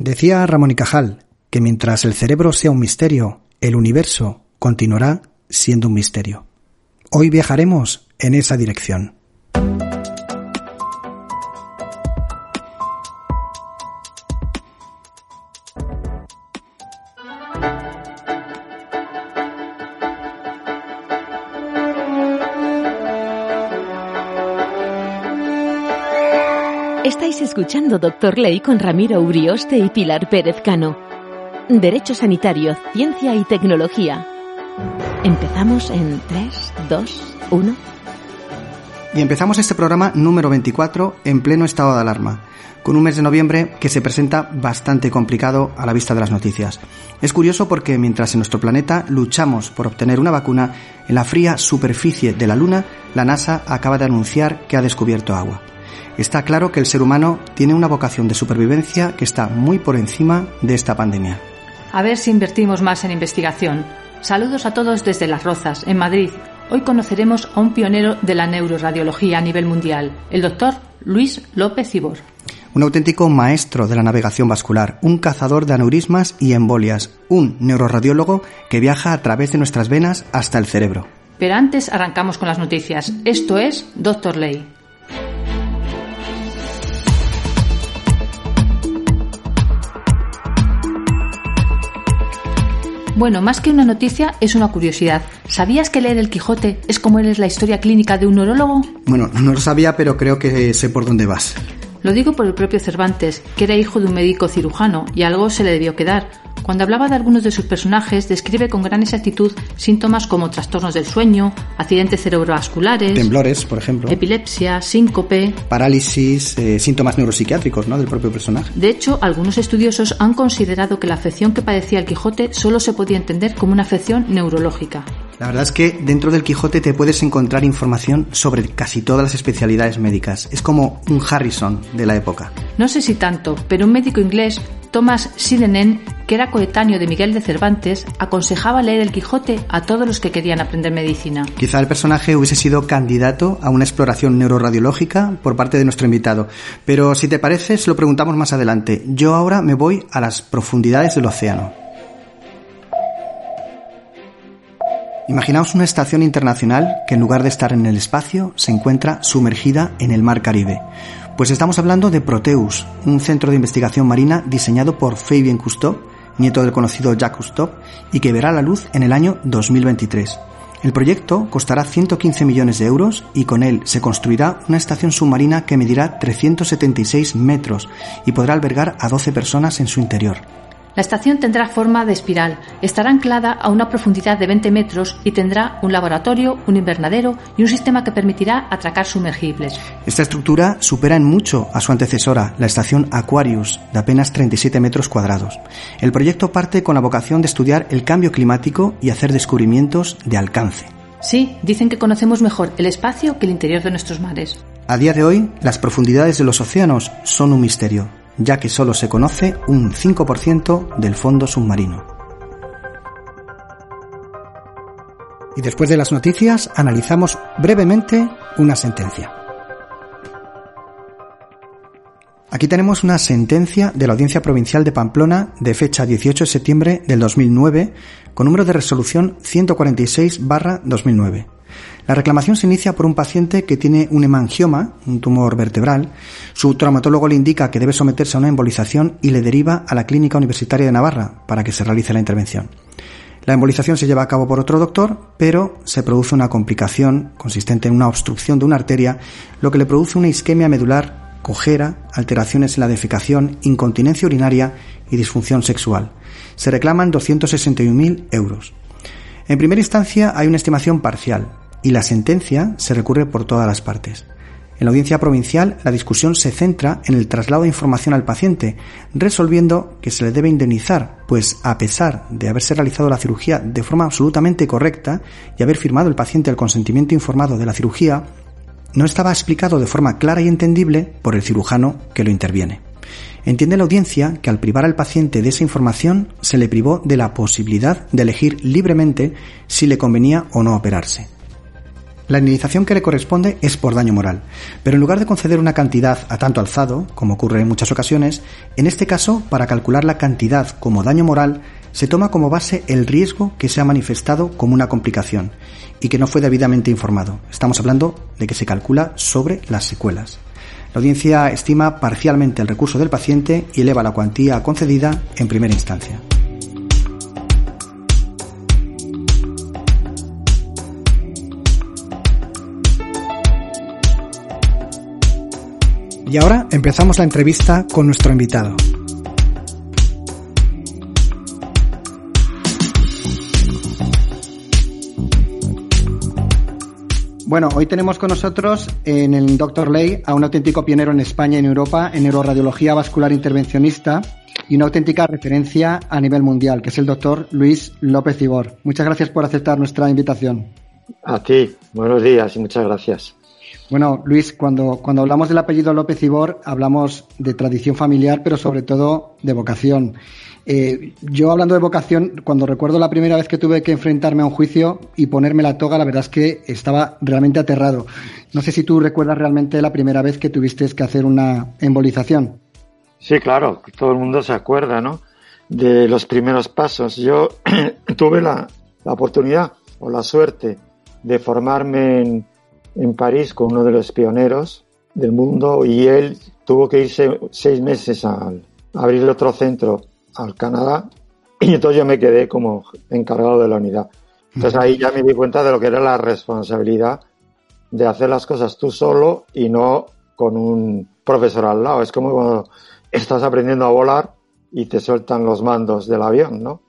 Decía Ramón y Cajal que mientras el cerebro sea un misterio, el universo continuará siendo un misterio. Hoy viajaremos en esa dirección. Escuchando Doctor Ley con Ramiro Urioste y Pilar Pérez Cano. Derecho Sanitario, Ciencia y Tecnología. Empezamos en 3, 2, 1. Y empezamos este programa número 24 en pleno estado de alarma, con un mes de noviembre que se presenta bastante complicado a la vista de las noticias. Es curioso porque mientras en nuestro planeta luchamos por obtener una vacuna, en la fría superficie de la Luna, la NASA acaba de anunciar que ha descubierto agua. Está claro que el ser humano tiene una vocación de supervivencia que está muy por encima de esta pandemia. A ver si invertimos más en investigación. Saludos a todos desde Las Rozas, en Madrid. Hoy conoceremos a un pionero de la neuroradiología a nivel mundial, el doctor Luis López Ibor. Un auténtico maestro de la navegación vascular, un cazador de aneurismas y embolias, un neuroradiólogo que viaja a través de nuestras venas hasta el cerebro. Pero antes arrancamos con las noticias. Esto es Doctor Ley. Bueno, más que una noticia, es una curiosidad. ¿Sabías que leer el Quijote es como leer la historia clínica de un neurólogo? Bueno, no lo sabía, pero creo que sé por dónde vas. Lo digo por el propio Cervantes, que era hijo de un médico cirujano, y algo se le debió quedar. Cuando hablaba de algunos de sus personajes, describe con gran exactitud síntomas como trastornos del sueño, accidentes cerebrovasculares, temblores, por ejemplo, epilepsia, síncope, parálisis, eh, síntomas neuropsiquiátricos ¿no? del propio personaje. De hecho, algunos estudiosos han considerado que la afección que padecía el Quijote solo se podía entender como una afección neurológica. La verdad es que dentro del Quijote te puedes encontrar información sobre casi todas las especialidades médicas. Es como un Harrison de la época. No sé si tanto, pero un médico inglés, Thomas Silenen, que era coetáneo de Miguel de Cervantes, aconsejaba leer el Quijote a todos los que querían aprender medicina. Quizá el personaje hubiese sido candidato a una exploración neuroradiológica por parte de nuestro invitado, pero si te parece, se lo preguntamos más adelante. Yo ahora me voy a las profundidades del océano. Imaginaos una estación internacional que en lugar de estar en el espacio se encuentra sumergida en el mar Caribe. Pues estamos hablando de Proteus, un centro de investigación marina diseñado por Fabien Cousteau, nieto del conocido Jacques Cousteau, y que verá la luz en el año 2023. El proyecto costará 115 millones de euros y con él se construirá una estación submarina que medirá 376 metros y podrá albergar a 12 personas en su interior. La estación tendrá forma de espiral, estará anclada a una profundidad de 20 metros y tendrá un laboratorio, un invernadero y un sistema que permitirá atracar sumergibles. Esta estructura supera en mucho a su antecesora, la estación Aquarius, de apenas 37 metros cuadrados. El proyecto parte con la vocación de estudiar el cambio climático y hacer descubrimientos de alcance. Sí, dicen que conocemos mejor el espacio que el interior de nuestros mares. A día de hoy, las profundidades de los océanos son un misterio ya que solo se conoce un 5% del fondo submarino. Y después de las noticias analizamos brevemente una sentencia. Aquí tenemos una sentencia de la Audiencia Provincial de Pamplona de fecha 18 de septiembre del 2009 con número de resolución 146-2009. La reclamación se inicia por un paciente que tiene un hemangioma, un tumor vertebral. Su traumatólogo le indica que debe someterse a una embolización y le deriva a la Clínica Universitaria de Navarra para que se realice la intervención. La embolización se lleva a cabo por otro doctor, pero se produce una complicación consistente en una obstrucción de una arteria, lo que le produce una isquemia medular, cojera, alteraciones en la defecación, incontinencia urinaria y disfunción sexual. Se reclaman 261.000 euros. En primera instancia hay una estimación parcial, y la sentencia se recurre por todas las partes. En la audiencia provincial, la discusión se centra en el traslado de información al paciente, resolviendo que se le debe indemnizar, pues a pesar de haberse realizado la cirugía de forma absolutamente correcta y haber firmado el paciente el consentimiento informado de la cirugía, no estaba explicado de forma clara y entendible por el cirujano que lo interviene. Entiende la audiencia que al privar al paciente de esa información se le privó de la posibilidad de elegir libremente si le convenía o no operarse. La indemnización que le corresponde es por daño moral, pero en lugar de conceder una cantidad a tanto alzado, como ocurre en muchas ocasiones, en este caso, para calcular la cantidad como daño moral, se toma como base el riesgo que se ha manifestado como una complicación y que no fue debidamente informado. Estamos hablando de que se calcula sobre las secuelas. La audiencia estima parcialmente el recurso del paciente y eleva la cuantía concedida en primera instancia. Y ahora empezamos la entrevista con nuestro invitado. Bueno, hoy tenemos con nosotros en el Dr. Ley a un auténtico pionero en España y en Europa en neuroradiología vascular intervencionista y una auténtica referencia a nivel mundial, que es el doctor Luis López Ibor. Muchas gracias por aceptar nuestra invitación. A ti, buenos días y muchas gracias. Bueno, Luis, cuando, cuando hablamos del apellido López Ibor, hablamos de tradición familiar, pero sobre todo de vocación. Eh, yo hablando de vocación, cuando recuerdo la primera vez que tuve que enfrentarme a un juicio y ponerme la toga, la verdad es que estaba realmente aterrado. No sé si tú recuerdas realmente la primera vez que tuviste que hacer una embolización. Sí, claro, todo el mundo se acuerda, ¿no? De los primeros pasos. Yo tuve la, la oportunidad o la suerte de formarme en en París con uno de los pioneros del mundo y él tuvo que irse seis meses a, abrir otro centro al Canadá y entonces yo me quedé como encargado de la unidad. Entonces ahí ya me di cuenta de lo que era la responsabilidad de hacer las cosas tú solo y no con un profesor al lado. Es como cuando estás aprendiendo a volar y te sueltan los mandos del avión, ¿no?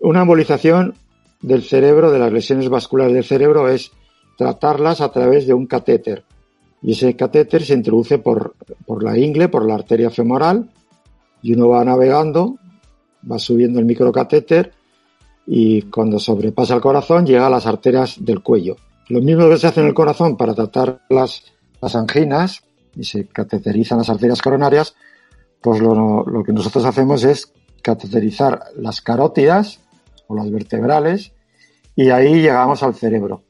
Una embolización del cerebro, de las lesiones vasculares del cerebro, es tratarlas a través de un catéter. Y ese catéter se introduce por, por la ingle, por la arteria femoral, y uno va navegando, va subiendo el microcatéter y cuando sobrepasa el corazón llega a las arterias del cuello. Lo mismo que se hace en el corazón para tratar las, las anginas y se cateterizan las arterias coronarias, pues lo, lo que nosotros hacemos es cateterizar las carótidas o las vertebrales y ahí llegamos al cerebro.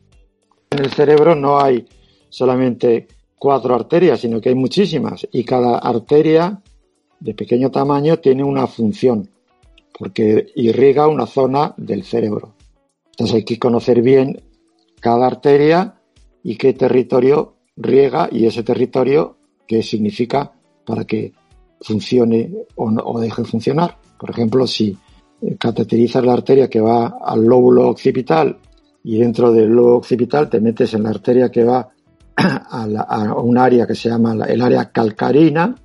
En el cerebro no hay solamente cuatro arterias, sino que hay muchísimas y cada arteria de pequeño tamaño tiene una función porque irriga una zona del cerebro. Entonces hay que conocer bien cada arteria y qué territorio riega y ese territorio qué significa para que funcione o, o deje de funcionar. Por ejemplo, si cateterizas la arteria que va al lóbulo occipital y dentro del lobo occipital te metes en la arteria que va a, un área que se llama el área calcarina.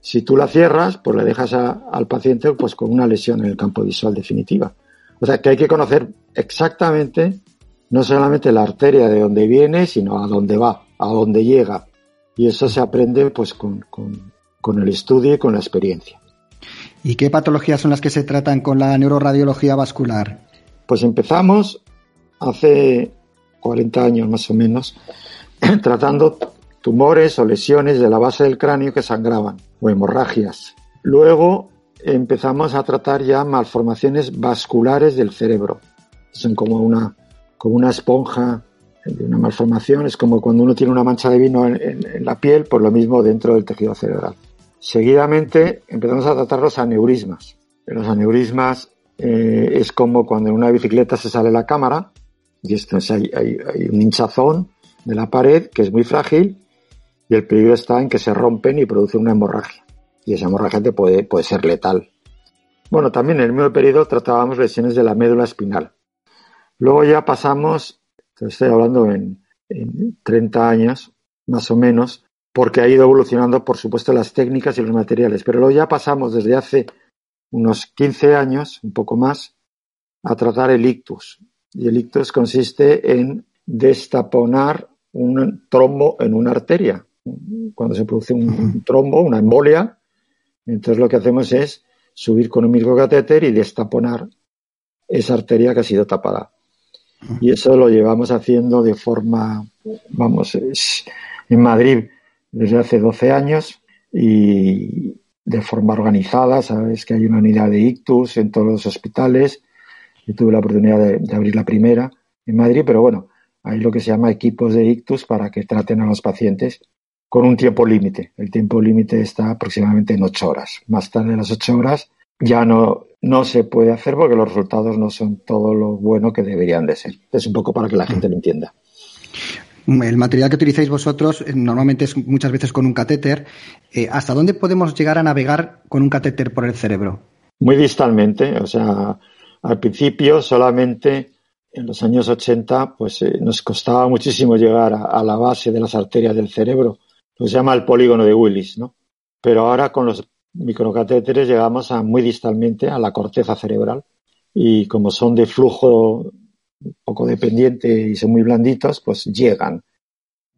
Si tú la cierras, pues le dejas al paciente pues con una lesión en el campo visual definitiva. O sea que hay que conocer exactamente no solamente la arteria de dónde viene, sino a dónde va, a dónde llega. Y eso se aprende pues con, con el estudio y con la experiencia. ¿Y qué patologías son las que se tratan con la neuroradiología vascular? Pues empezamos hace 40 años más o menos, tratando tumores o lesiones de la base del cráneo que sangraban o hemorragias. Luego empezamos a tratar ya malformaciones vasculares del cerebro. Son como una, como una esponja de una malformación, es como cuando uno tiene una mancha de vino en, la piel, por lo mismo dentro del tejido cerebral. Seguidamente empezamos a tratar los aneurismas. Los aneurismas eh, es como cuando en una bicicleta se sale la cámara, y esto hay, hay, un hinchazón de la pared que es muy frágil y el peligro está en que se rompen y producen una hemorragia. Y esa hemorragia puede, puede ser letal. Bueno, también en el mismo periodo tratábamos lesiones de la médula espinal. Luego ya pasamos, estoy hablando en, en 30 años, más o menos, porque ha ido evolucionando, por supuesto, las técnicas y los materiales. Pero luego ya pasamos desde hace unos 15 años, un poco más, a tratar el ictus. Y el ictus consiste en destaponar un trombo en una arteria. cuando se produce un trombo, una embolia. Entonces lo que hacemos es subir con un microcatéter y destaponar esa arteria que ha sido tapada. Y eso lo llevamos haciendo de forma, vamos, en Madrid desde hace 12 años y de forma organizada. Sabes que hay una unidad de ictus en todos los hospitales. Yo tuve la oportunidad de, abrir la primera en Madrid, pero bueno, hay lo que se llama equipos de ictus para que traten a los pacientes con un tiempo límite. El tiempo límite está aproximadamente en ocho horas. Más tarde de las ocho horas ya no, no se puede hacer porque los resultados no son todo lo bueno que deberían de ser. Es un poco para que la gente lo entienda. El material que utilizáis vosotros eh, normalmente es muchas veces con un catéter. Eh, ¿Hasta dónde podemos llegar a navegar con un catéter por el cerebro? Muy distalmente. O sea, al principio solamente en los años 80 pues eh, nos costaba muchísimo llegar a, la base de las arterias del cerebro. Lo se llama el polígono de Willis, ¿no? Pero ahora con los microcatéteres llegamos muy distalmente a la corteza cerebral y como son de flujo poco dependiente y son muy blanditos, pues llegan.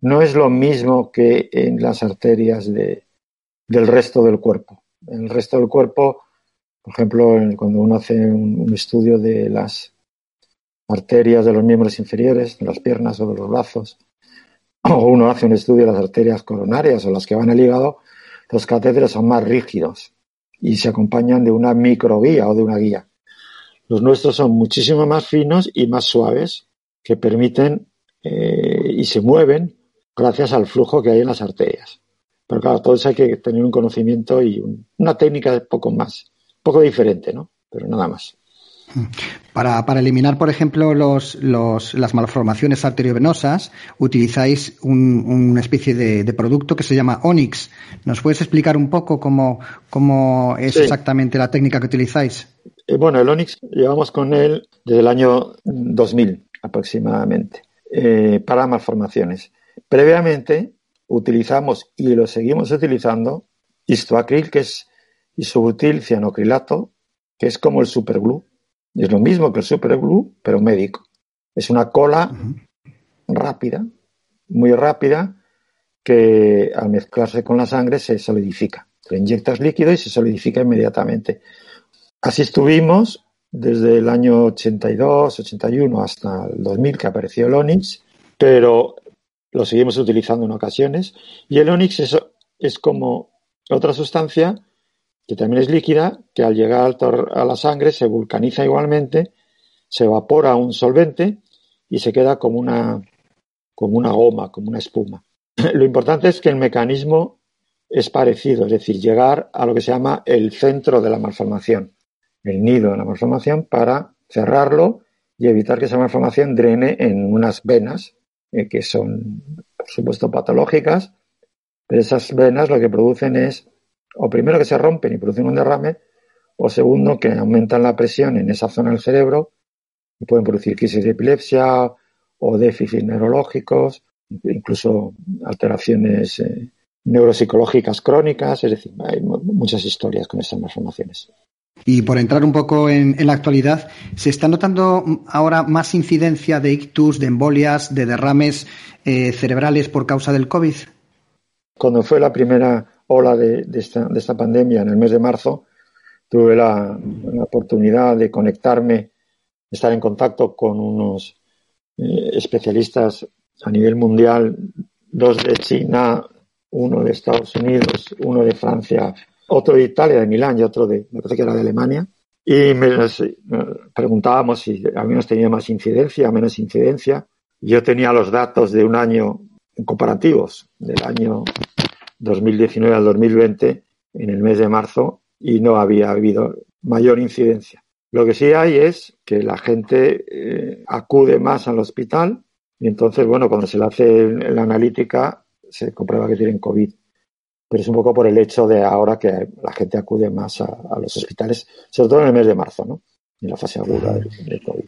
No es lo mismo que en las arterias de, del resto del cuerpo. En el resto del cuerpo, por ejemplo, cuando uno hace un, estudio de las arterias de los miembros inferiores, de las piernas o de los brazos, o uno hace un estudio de las arterias coronarias o las que van al hígado, los catéteres son más rígidos y se acompañan de una microguía o de una guía. Los nuestros son muchísimo más finos y más suaves, que permiten eh, y se mueven gracias al flujo que hay en las arterias. Pero claro, todo eso hay que tener un conocimiento y una técnica un poco más, un poco diferente, ¿no? Pero nada más. Para, eliminar, por ejemplo, los, las malformaciones arteriovenosas, utilizáis una especie de, producto que se llama Onyx. ¿Nos puedes explicar un poco cómo, cómo es exactamente la técnica que utilizáis? Eh, bueno, el Onyx llevamos con él desde el año 2000 aproximadamente eh, para malformaciones. Previamente utilizamos y lo seguimos utilizando histoacril, que es isobutil cianocrilato, que es como el superglue. Es lo mismo que el superglue, pero médico. Es una cola rápida, muy rápida, que al mezclarse con la sangre se solidifica. Lo inyectas líquido y se solidifica inmediatamente. Así estuvimos desde el año 82, 81 hasta el 2000 que apareció el Onyx, pero lo seguimos utilizando en ocasiones. Y el Onyx es, es como otra sustancia que también es líquida, que al llegar a la sangre se vulcaniza igualmente, se evapora un solvente y se queda como una, como una goma, como una espuma. Lo importante es que el mecanismo es parecido, es decir, llegar a lo que se llama el centro de la malformación el nido de la malformación para cerrarlo y evitar que esa malformación drene en unas venas eh, que son, por supuesto, patológicas, pero esas venas lo que producen es, o primero que se rompen y producen un derrame, o segundo que aumentan la presión en esa zona del cerebro y pueden producir crisis de epilepsia o déficits neurológicos, incluso alteraciones eh, neuropsicológicas crónicas, es decir, hay muchas historias con esas malformaciones. Y por entrar un poco en, la actualidad, ¿se está notando ahora más incidencia de ictus, de embolias, de derrames eh, cerebrales por causa del COVID? Cuando fue la primera ola de, esta, pandemia en el mes de marzo, tuve la, oportunidad de conectarme, estar en contacto con unos eh, especialistas a nivel mundial, dos de China, uno de Estados Unidos, uno de Francia, otro de Italia, de Milán y otro de, me parece que era de Alemania. Y me, preguntábamos si habíamos tenido más incidencia, menos incidencia. Yo tenía los datos de un año comparativos, del año 2019 al 2020, en el mes de marzo, y no había habido mayor incidencia. Lo que sí hay es que la gente eh, acude más al hospital y entonces, bueno, cuando se le hace la analítica, se comprueba que tienen COVID pero es un poco por el hecho de ahora que la gente acude más a, los hospitales, sobre todo en el mes de marzo, ¿no? En la fase aguda del, COVID.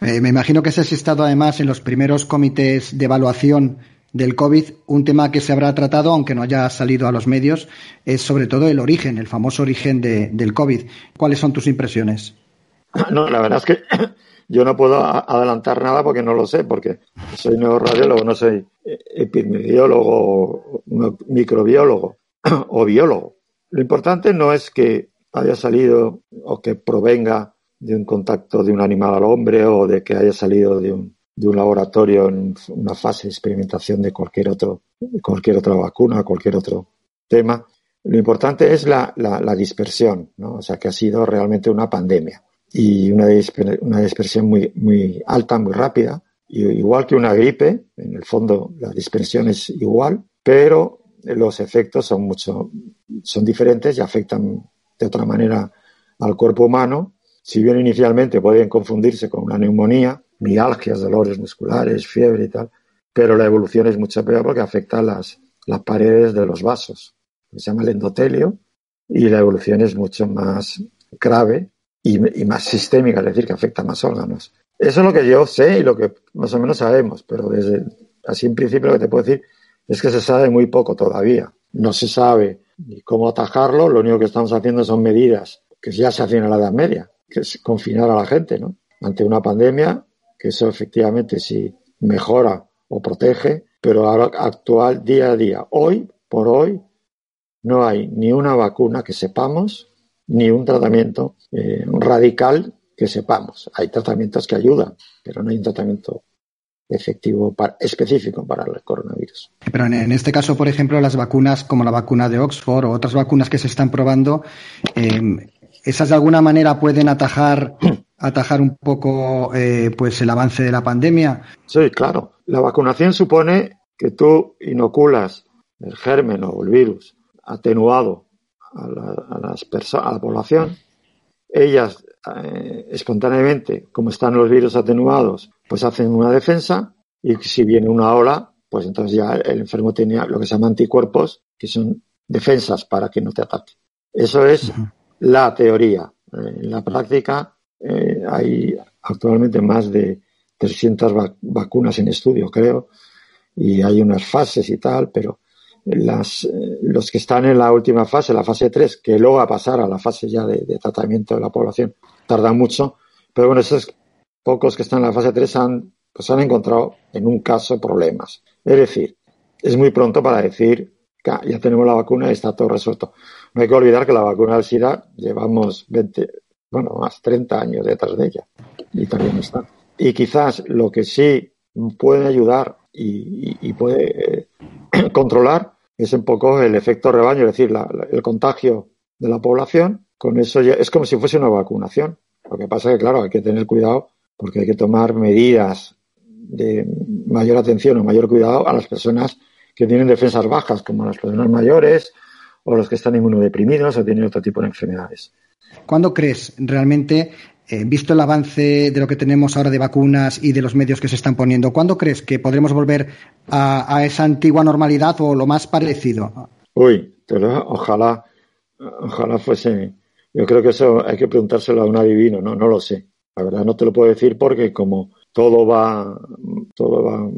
Eh, me imagino que has estado además en los primeros comités de evaluación del COVID. Un tema que se habrá tratado, aunque no haya salido a los medios, es sobre todo el origen, el famoso origen del COVID. ¿Cuáles son tus impresiones? No, la verdad es que yo no puedo adelantar nada porque no lo sé, porque soy neuroradiólogo, no soy epidemiólogo, microbiólogo o biólogo. Lo importante no es que haya salido o que provenga de un contacto de un animal al hombre o de que haya salido de un, de un laboratorio en una fase de experimentación de cualquier otro, cualquier otra vacuna, cualquier otro tema. Lo importante es la, la, dispersión, ¿no? O sea, que ha sido realmente una pandemia y una, una dispersión muy, muy alta, muy rápida, igual que una gripe, en el fondo la dispersión es igual, pero los efectos son mucho, son diferentes y afectan de otra manera al cuerpo humano. Si bien inicialmente pueden confundirse con una neumonía, mialgias, dolores musculares, fiebre y tal, pero la evolución es mucho peor porque afecta las, las paredes de los vasos se llama el endotelio, y la evolución es mucho más grave y, más sistémica, es decir, que afecta más órganos. Eso es lo que yo sé y lo que más o menos sabemos, pero desde así en principio lo que te puedo decir es que se sabe muy poco todavía. No se sabe ni cómo atajarlo, lo único que estamos haciendo son medidas que ya se hacían en la Edad Media, que es confinar a la gente, ¿no? Ante una pandemia, que eso efectivamente sí mejora o protege, pero ahora actual día a día, hoy por hoy, no hay ni una vacuna que sepamos, ni un tratamiento eh, radical que sepamos. Hay tratamientos que ayudan, pero no hay un tratamiento efectivo específico para el coronavirus. Pero en, este caso, por ejemplo, las vacunas como la vacuna de Oxford o otras vacunas que se están probando, em, esas de alguna manera pueden atajar atajar un poco eh, pues el avance de la pandemia. Sí, claro. La vacunación supone que tú inoculas el germen o el virus atenuado a la, las a la población. Ellas eh, espontáneamente, como están los virus atenuados, pues hacen una defensa y si viene una ola, pues entonces ya el enfermo tiene lo que se llama anticuerpos, que son defensas para que no te ataque. Eso es la teoría. En la práctica eh, hay actualmente más de 300 vacunas en estudio, creo, y hay unas fases y tal, pero las, eh, los que están en la última fase, la fase 3, que luego va a pasar a la fase ya de, tratamiento de la población, tarda mucho, pero bueno, esos pocos que están en la fase 3 han, pues han encontrado en un caso problemas. Es decir, es muy pronto para decir ya tenemos la vacuna y está todo resuelto. No hay que olvidar que la vacuna del SIDA llevamos 20, bueno, más 30 años detrás de ella y también está. Y quizás lo que sí puede ayudar y, puede eh, controlar es un poco el efecto rebaño, es decir, el contagio de la población. Con eso ya, es como si fuese una vacunación. Lo que pasa es que, claro, hay que tener cuidado porque hay que tomar medidas de mayor atención o mayor cuidado a las personas que tienen defensas bajas, como las personas mayores o los que están inmunodeprimidos o tienen otro tipo de enfermedades. ¿Cuándo crees realmente eh, visto el avance de lo que tenemos ahora de vacunas y de los medios que se están poniendo, ¿cuándo crees que podremos volver a, esa antigua normalidad o lo más parecido? Uy, pero ojalá, ojalá fuese. Yo creo que eso hay que preguntárselo a un adivino, ¿no? No lo sé. La verdad no te lo puedo decir porque como todo va, todo va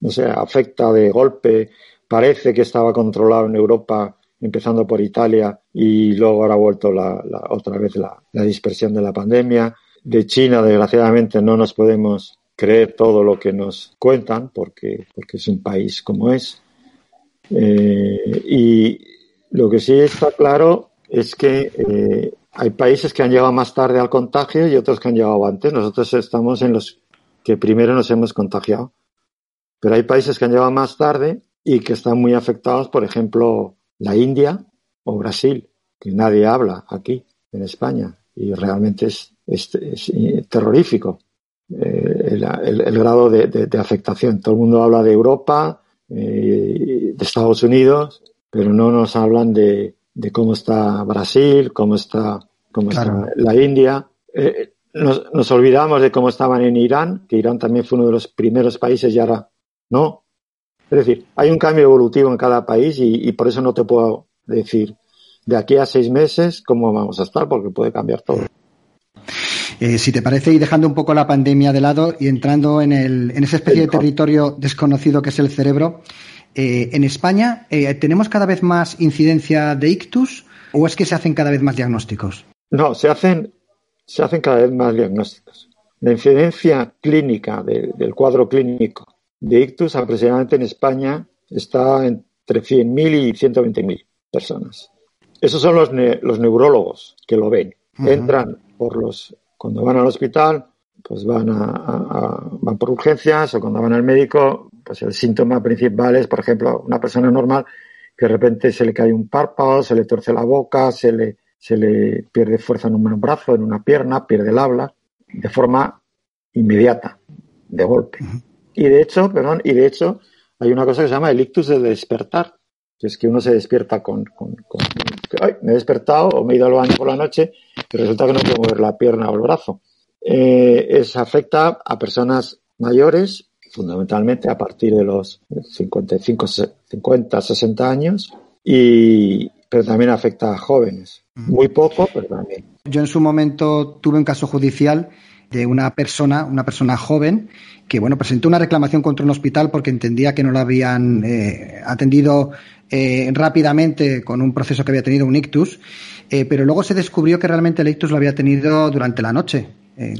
no sé, afecta de golpe, parece que estaba controlado en Europa empezando por Italia y luego ahora ha vuelto la, otra vez la, dispersión de la pandemia. De China, desgraciadamente, no nos podemos creer todo lo que nos cuentan porque, porque es un país como es. Eh, y lo que sí está claro es que eh, hay países que han llegado más tarde al contagio y otros que han llegado antes. Nosotros estamos en los que primero nos hemos contagiado. Pero hay países que han llegado más tarde y que están muy afectados, por ejemplo, la India o Brasil, que nadie habla aquí en España y realmente es, terrorífico eh, el, grado de, afectación. Todo el mundo habla de Europa, eh, de Estados Unidos, pero no nos hablan de, cómo está Brasil, cómo está, cómo está la India. Eh, nos, olvidamos de cómo estaban en Irán, que Irán también fue uno de los primeros países y ahora no. Es decir, hay un cambio evolutivo en cada país y, por eso no te puedo decir de aquí a seis meses cómo vamos a estar, porque puede cambiar todo. Eh, si te parece, y dejando un poco la pandemia de lado y entrando en, el, en esa especie de territorio desconocido que es el cerebro, eh, ¿en España eh, tenemos cada vez más incidencia de ictus o es que se hacen cada vez más diagnósticos? No, se hacen, se hacen cada vez más diagnósticos. La incidencia clínica del cuadro clínico de ictus aproximadamente en España está entre 100.000 y 120.000 personas. Esos son los, los neurólogos que lo ven. Entran por los, cuando van al hospital, pues van a, van por urgencias o cuando van al médico, pues el síntoma principal es, por ejemplo, una persona normal que de repente se le cae un párpado, se le torce la boca, se le, se le pierde fuerza en un brazo, en una pierna, pierde el habla de forma inmediata, de golpe. Y de hecho, perdón, y de hecho hay una cosa que se llama el ictus de despertar, que es que uno se despierta con, con, Ay, me he despertado o me he ido al baño por la noche y resulta que no puedo mover la pierna o el brazo. Eh, es, afecta a personas mayores, fundamentalmente a partir de los 55, 50, 60 años, y, pero también afecta a jóvenes. Muy poco, pero también. Yo en su momento tuve un caso judicial de una persona, una persona joven, que bueno, presentó una reclamación contra un hospital porque entendía que no la habían eh, atendido eh, rápidamente con un proceso que había tenido un ictus, eh, pero luego se descubrió que realmente el ictus lo había tenido durante la noche.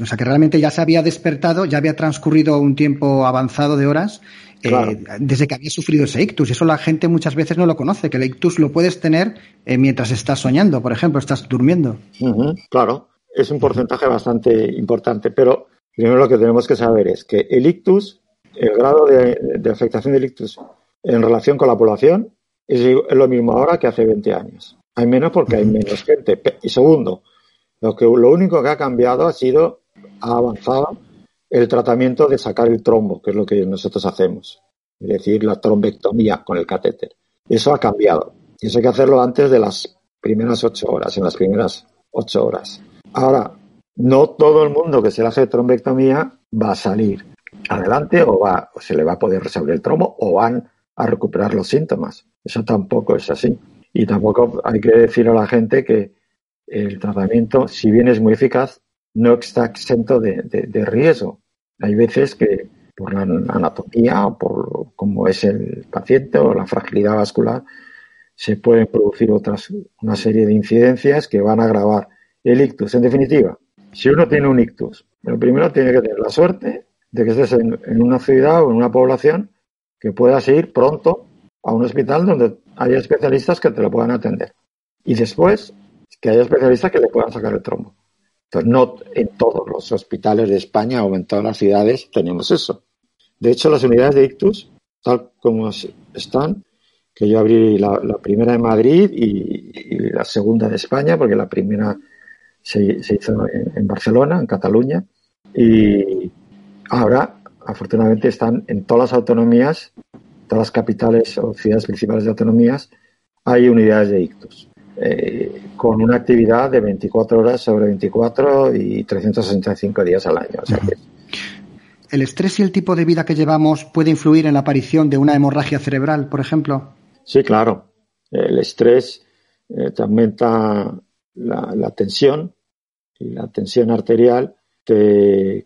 o sea que realmente ya se había despertado, ya había transcurrido un tiempo avanzado de horas desde que había sufrido ese ictus. Eso la gente muchas veces no lo conoce, que el ictus lo puedes tener mientras estás soñando, por ejemplo, estás durmiendo. claro es un porcentaje bastante importante, pero primero lo que tenemos que saber es que el ictus, el grado de, afectación del ictus en relación con la población es, lo mismo ahora que hace 20 años. Hay menos porque hay menos gente. Y segundo, lo, que, lo único que ha cambiado ha sido, ha avanzado el tratamiento de sacar el trombo, que es lo que nosotros hacemos, es decir, la trombectomía con el catéter. Eso ha cambiado. Y eso hay que hacerlo antes de las primeras ocho horas, en las primeras ocho horas. Ahora, no todo el mundo que se le hace trombectomía va a salir adelante o, va, o se le va a poder resolver el trombo o van a recuperar los síntomas. Eso tampoco es así. Y tampoco hay que decir a la gente que el tratamiento, si bien es muy eficaz, no está exento de, riesgo. Hay veces que por la anatomía o por cómo es el paciente o la fragilidad vascular, se pueden producir otras, una serie de incidencias que van a agravar el ictus. En definitiva, si uno tiene un ictus, lo primero tiene que tener la suerte de que estés en, una ciudad o en una población que puedas ir pronto a un hospital donde haya especialistas que te lo puedan atender. Y después, que haya especialistas que le puedan sacar el trombo. Entonces, no en todos los hospitales de España o en todas las ciudades tenemos eso. De hecho, las unidades de ictus, tal como están, que yo abrí la, primera en Madrid y, la segunda de España, porque la primera se, hizo en, Barcelona, en Cataluña, y ahora, afortunadamente, están en todas las autonomías, todas las capitales o ciudades principales de autonomías, hay unidades de ictus, eh, con una actividad de 24 horas sobre 24 y 365 días al año. ¿El estrés y el tipo de vida que llevamos puede influir en la aparición de una hemorragia cerebral, por ejemplo? Sí, claro. El estrés eh, aumenta la, tensión y la tensión arterial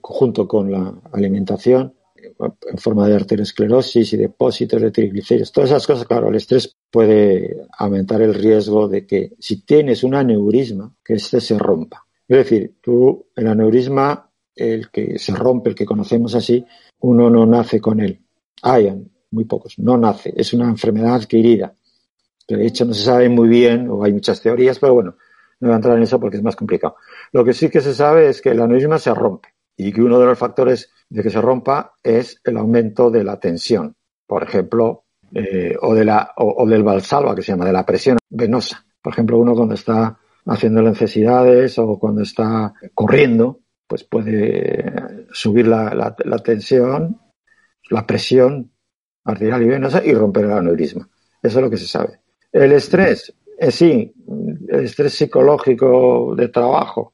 junto con la alimentación en forma de arteriosclerosis y depósitos de triglicéridos, todas esas cosas, claro, el estrés puede aumentar el riesgo de que si tienes un aneurisma, que este se rompa. Es decir, tú, el aneurisma, el que se rompe, el que conocemos así, uno no nace con él. Hay muy pocos, no nace, es una enfermedad adquirida. De hecho no se sabe muy bien, o hay muchas teorías, pero bueno, no voy a entrar en eso porque es más complicado. Lo que sí que se sabe es que el aneurisma se rompe y que uno de los factores de que se rompa es el aumento de la tensión, por ejemplo, eh, o, de la, o, del valsalva, que se llama, de la presión venosa. Por ejemplo, uno cuando está haciendo necesidades o cuando está corriendo, pues puede subir la, la tensión, la presión arterial y venosa y romper el aneurisma. Eso es lo que se sabe. El estrés, eh, sí, el estrés psicológico de trabajo,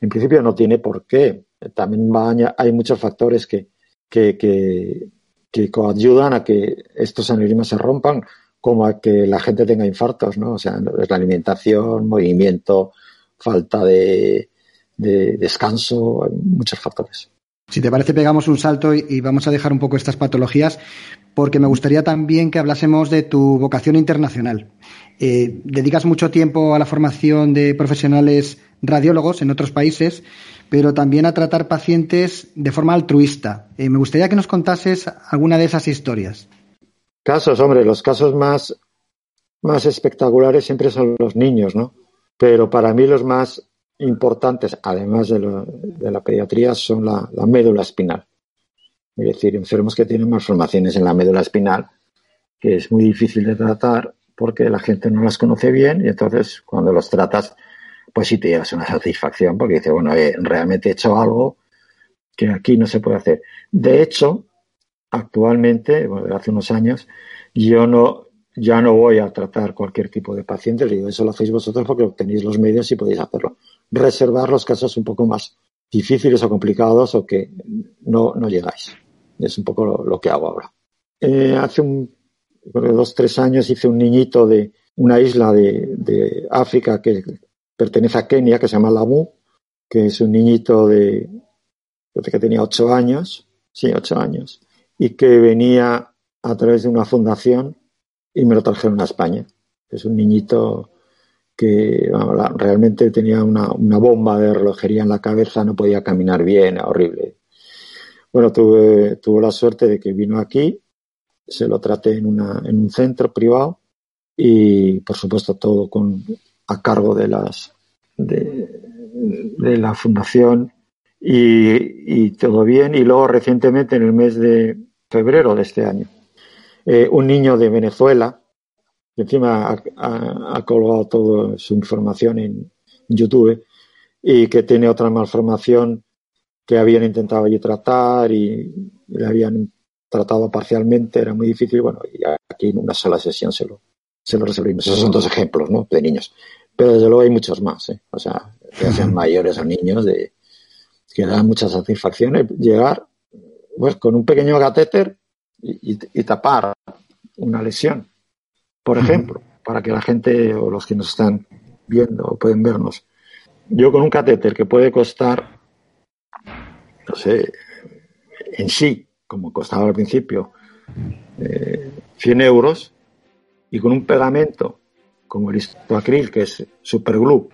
en principio no tiene por qué. También hay muchos factores que, que, que, que coayudan a que estos aneurismas se rompan, como a que la gente tenga infartos, ¿no? O sea, la alimentación, movimiento, falta de, de descanso, hay muchos factores. Si te parece, pegamos un salto y, vamos a dejar un poco estas patologías, porque me gustaría también que hablásemos de tu vocación internacional. Eh, dedicas mucho tiempo a la formación de profesionales radiólogos en otros países, pero también a tratar pacientes de forma altruista. Eh, me gustaría que nos contases alguna de esas historias. Casos, hombre, los casos más, más espectaculares siempre son los niños, ¿no? Pero para mí los más importantes, además de, la pediatría, son la, médula espinal. Es decir, enfermos que tienen malformaciones en la médula espinal, que es muy difícil de tratar porque la gente no las conoce bien y entonces cuando los tratas, pues sí te llevas una satisfacción porque dices, bueno, eh, realmente he hecho algo que aquí no se puede hacer. De hecho, actualmente, hace unos años, yo no, ya no voy a tratar cualquier tipo de paciente, digo, eso lo hacéis vosotros porque obtenéis los medios y podéis hacerlo. Reservar los casos un poco más difíciles o complicados o que no, no llegáis. Es un poco lo, que hago ahora. Eh, hace un, dos, tres años hice un niñito de una isla de, de, África que pertenece a Kenia, que se llama Lamu, que es un niñito de, que tenía ocho años, sí, ocho años, y que venía a través de una fundación y me lo trajeron a España. Es un niñito que realmente tenía una, bomba de relojería en la cabeza, no podía caminar bien, horrible. Bueno, tuve, tuve la suerte de que vino aquí, se lo traté en, una, en un centro privado y, por supuesto, todo con, a cargo de las de, la fundación y, y, todo bien. Y luego recientemente, en el mes de febrero de este año, eh, un niño de Venezuela, que encima ha, colgado toda su información en YouTube, y que tiene otra malformación que habían intentado allí tratar y le habían tratado parcialmente, era muy difícil, bueno, y aquí en una sola sesión se lo, se lo resolvimos. Esos son dos ejemplos, ¿no? De niños. Pero desde luego hay muchos más, ¿eh? O sea, ya sean mayores o niños, de, que dan mucha satisfacción llegar pues, con un pequeño catéter y, tapar una lesión, por ejemplo, para que la gente o los que nos están viendo o pueden vernos. Yo con un catéter que puede costar, no sé, en sí, como costaba al principio, 100 eh, euros, y con un pegamento como el histoacril, que es superglue,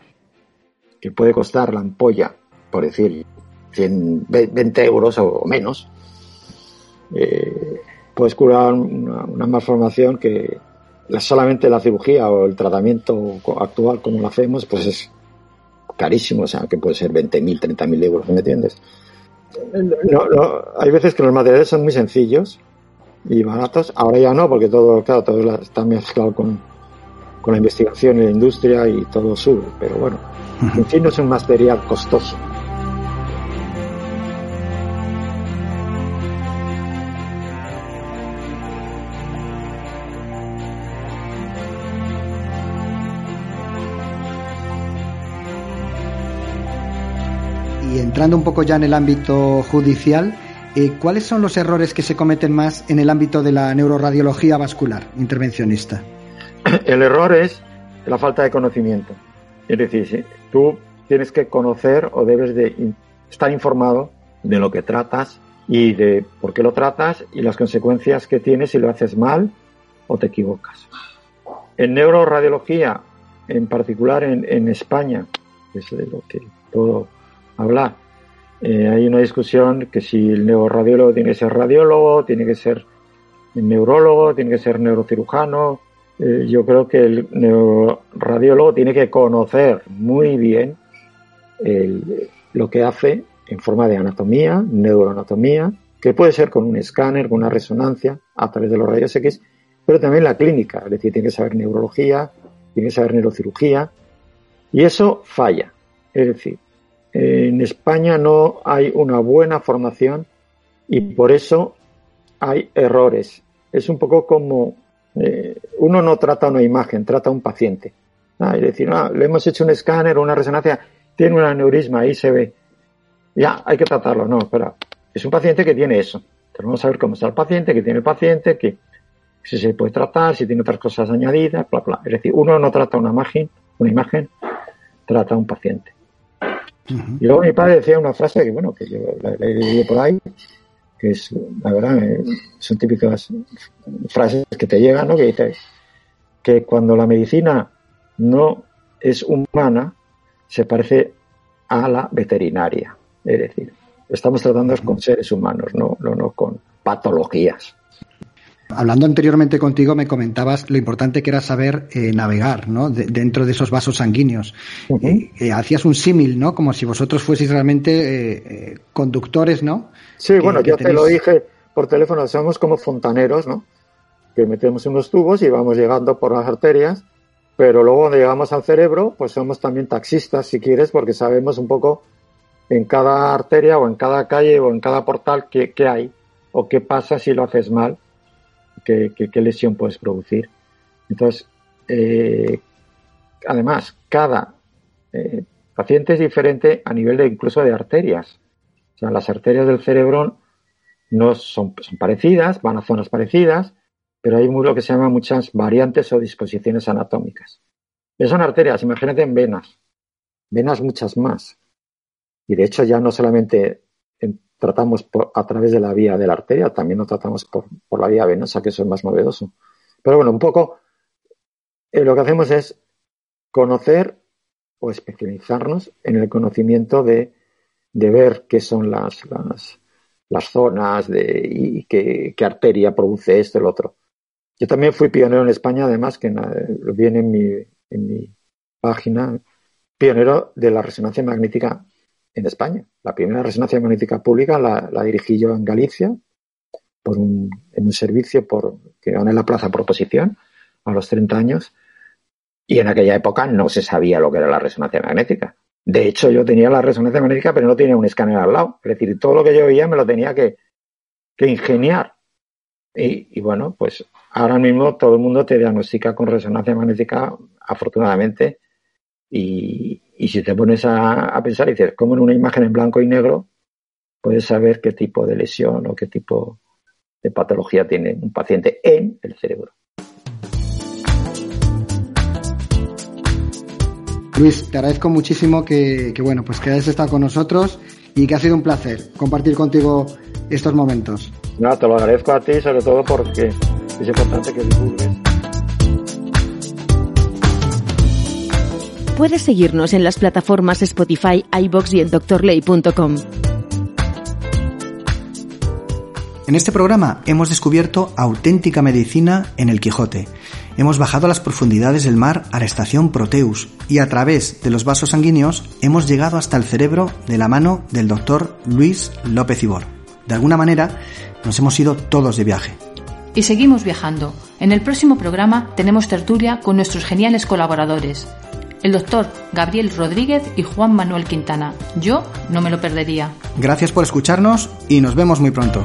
que puede costar la ampolla, por decir, 100, 20 euros o menos, eh, puedes curar una, malformación que solamente la cirugía o el tratamiento actual como lo hacemos, pues es carísimo, o sea, que puede ser 20.000, 30.000 euros, ¿me entiendes? hay veces que los materiales son muy sencillos y baratos, ahora ya no, porque todo, claro, todo está mezclado con, con la investigación y la industria y todo sube, pero bueno, en fin, no es un material costoso. Entrando un poco ya en el ámbito judicial, eh, ¿cuáles son los errores que se cometen más en el ámbito de la neuroradiología vascular intervencionista? El error es la falta de conocimiento. Es decir, tú tienes que conocer o debes de estar informado de lo que tratas y de por qué lo tratas y las consecuencias que tienes si lo haces mal o te equivocas. En neuroradiología, en particular en, España, es de lo que puedo hablar, eh, hay una discusión que si el neuroradiólogo tiene que ser radiólogo, tiene que ser neurólogo, tiene que ser neurocirujano. Eh, yo creo que el neuroradiólogo tiene que conocer muy bien lo que hace en forma de anatomía, neuroanatomía, que puede ser con un escáner, con una resonancia a través de los rayos X, pero también la clínica, es decir, tiene que saber neurología, tiene que saber neurocirugía, y eso falla. Es decir, en España no hay una buena formación y por eso hay errores. Es un poco como eh, uno no trata una imagen, trata a un paciente. Ah, es decir, ah, le hemos hecho un escáner o una resonancia, tiene un aneurisma, ahí se ve. Ya, hay que tratarlo. No, espera. Es un paciente que tiene eso. Tenemos que saber cómo está el paciente, qué tiene el paciente, que si se puede tratar, si tiene otras cosas añadidas, bla, bla. Es decir, uno no trata una imagen, una imagen, trata a un paciente. Y luego mi padre decía una frase que, bueno, que yo la he leído por ahí, que es, la verdad, eh, son típicas frases que te llegan, ¿no? Que dice que cuando la medicina no es humana, se parece a la veterinaria. Es decir, estamos tratando con seres humanos, no, no, no con patologías. Hablando anteriormente contigo, me comentabas lo importante que era saber eh, navegar ¿no? dentro de esos vasos sanguíneos. Eh, eh, hacías un símil, ¿no? Como si vosotros fueseis realmente conductores, ¿no? Sí, bueno, yo te lo dije por teléfono, somos como fontaneros, ¿no? Que metemos unos tubos y vamos llegando por las arterias, pero luego cuando llegamos al cerebro, pues somos también taxistas, si quieres, porque sabemos un poco en cada arteria o en cada calle o en cada portal qué, qué hay o qué pasa si lo haces mal qué, lesión puedes producir. Entonces, eh, además, cada eh, paciente es diferente a nivel de incluso de arterias. O sea, las arterias del cerebro no son, parecidas, van a zonas parecidas, pero hay lo que se llama muchas variantes o disposiciones anatómicas. Y son arterias, imagínate en venas, venas muchas más. Y de hecho ya no solamente tratamos a través de la vía de la arteria, también lo tratamos por, la vía venosa, que eso es más novedoso. Pero bueno, un poco eh, lo que hacemos es conocer o especializarnos en el conocimiento de, ver qué son las, las, zonas de, y qué, arteria produce esto, el otro. Yo también fui pionero en España, además, que viene en mi, en mi página, pionero de la resonancia magnética en España. La primera resonancia magnética pública la, dirigí yo en Galicia por un, en un servicio por, que gané la plaza por oposición a los 30 años y en aquella época no se sabía lo que era la resonancia magnética. De hecho, yo tenía la resonancia magnética, pero no tenía un escáner al lado. Es decir, todo lo que yo veía me lo tenía que, que ingeniar. Y, y, bueno, pues ahora mismo todo el mundo te diagnostica con resonancia magnética, afortunadamente, y, y si te pones a, pensar y dices, como en una imagen en blanco y negro, puedes saber qué tipo de lesión o qué tipo de patología tiene un paciente en el cerebro. Luis, te agradezco muchísimo que, bueno, pues que hayas estado con nosotros y que ha sido un placer compartir contigo estos momentos. No, te lo agradezco a ti, sobre todo porque es importante que divulgues Puedes seguirnos en las plataformas Spotify, iBox y en doctorley.com. En este programa hemos descubierto auténtica medicina en el Quijote. Hemos bajado a las profundidades del mar a la estación Proteus y a través de los vasos sanguíneos hemos llegado hasta el cerebro de la mano del doctor Luis López Ibor. De alguna manera nos hemos ido todos de viaje. Y seguimos viajando. En el próximo programa tenemos tertulia con nuestros geniales colaboradores el doctor Gabriel Rodríguez y Juan Manuel Quintana. Yo no me lo perdería. Gracias por escucharnos y nos vemos muy pronto.